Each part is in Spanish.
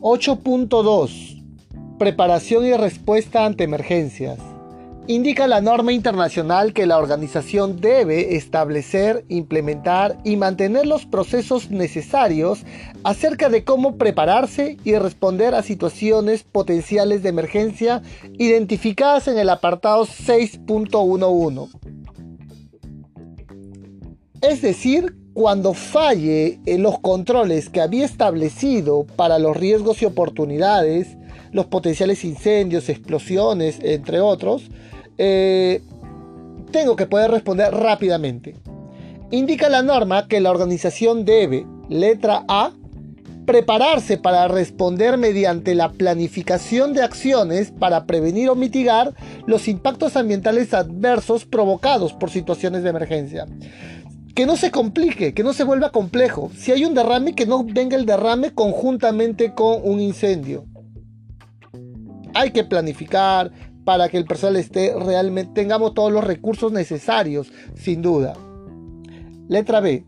8.2 Preparación y respuesta ante emergencias. Indica la norma internacional que la organización debe establecer, implementar y mantener los procesos necesarios acerca de cómo prepararse y responder a situaciones potenciales de emergencia identificadas en el apartado 6.11. Es decir, cuando falle en los controles que había establecido para los riesgos y oportunidades, los potenciales incendios, explosiones, entre otros, eh, tengo que poder responder rápidamente. Indica la norma que la organización debe, letra A, prepararse para responder mediante la planificación de acciones para prevenir o mitigar los impactos ambientales adversos provocados por situaciones de emergencia. Que no se complique, que no se vuelva complejo. Si hay un derrame, que no venga el derrame conjuntamente con un incendio. Hay que planificar, para que el personal esté realmente, tengamos todos los recursos necesarios, sin duda. Letra B.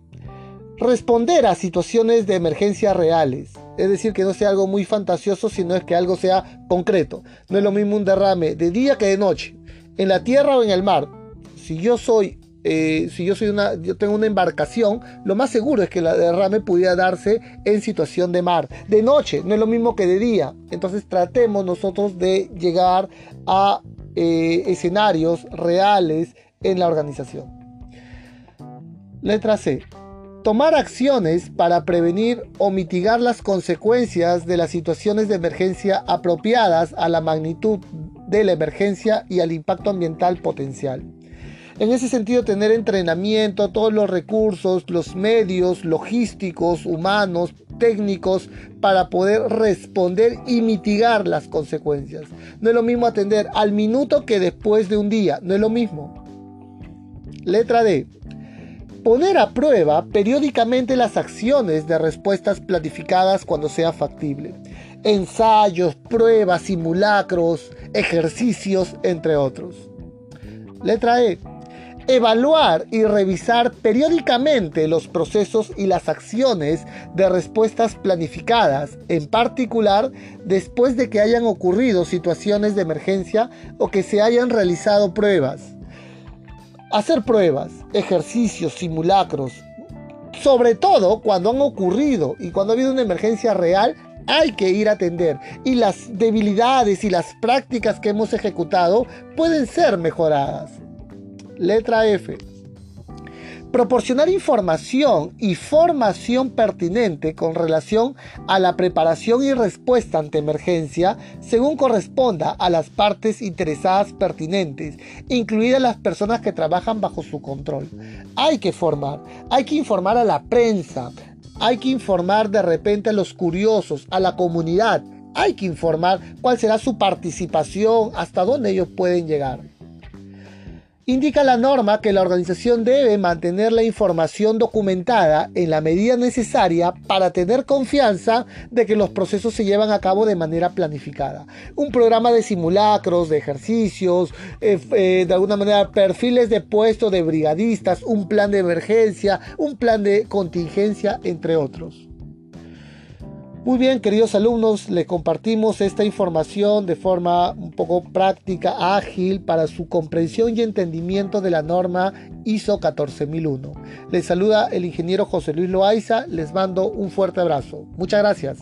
Responder a situaciones de emergencia reales. Es decir, que no sea algo muy fantasioso, sino es que algo sea concreto. No es lo mismo un derrame de día que de noche, en la tierra o en el mar. Si yo soy eh, si yo soy una, yo tengo una embarcación, lo más seguro es que la derrame pudiera darse en situación de mar. De noche, no es lo mismo que de día. Entonces tratemos nosotros de llegar a eh, escenarios reales en la organización. Letra C. Tomar acciones para prevenir o mitigar las consecuencias de las situaciones de emergencia apropiadas a la magnitud de la emergencia y al impacto ambiental potencial. En ese sentido, tener entrenamiento, todos los recursos, los medios logísticos, humanos, técnicos, para poder responder y mitigar las consecuencias. No es lo mismo atender al minuto que después de un día, no es lo mismo. Letra D. Poner a prueba periódicamente las acciones de respuestas planificadas cuando sea factible. Ensayos, pruebas, simulacros, ejercicios, entre otros. Letra E evaluar y revisar periódicamente los procesos y las acciones de respuestas planificadas, en particular después de que hayan ocurrido situaciones de emergencia o que se hayan realizado pruebas. Hacer pruebas, ejercicios, simulacros, sobre todo cuando han ocurrido y cuando ha habido una emergencia real, hay que ir a atender y las debilidades y las prácticas que hemos ejecutado pueden ser mejoradas. Letra F. Proporcionar información y formación pertinente con relación a la preparación y respuesta ante emergencia según corresponda a las partes interesadas pertinentes, incluidas las personas que trabajan bajo su control. Hay que formar, hay que informar a la prensa, hay que informar de repente a los curiosos, a la comunidad, hay que informar cuál será su participación, hasta dónde ellos pueden llegar. Indica la norma que la organización debe mantener la información documentada en la medida necesaria para tener confianza de que los procesos se llevan a cabo de manera planificada. Un programa de simulacros, de ejercicios, eh, eh, de alguna manera perfiles de puesto de brigadistas, un plan de emergencia, un plan de contingencia, entre otros. Muy bien, queridos alumnos, les compartimos esta información de forma un poco práctica, ágil, para su comprensión y entendimiento de la norma ISO 14001. Les saluda el ingeniero José Luis Loaiza, les mando un fuerte abrazo. Muchas gracias.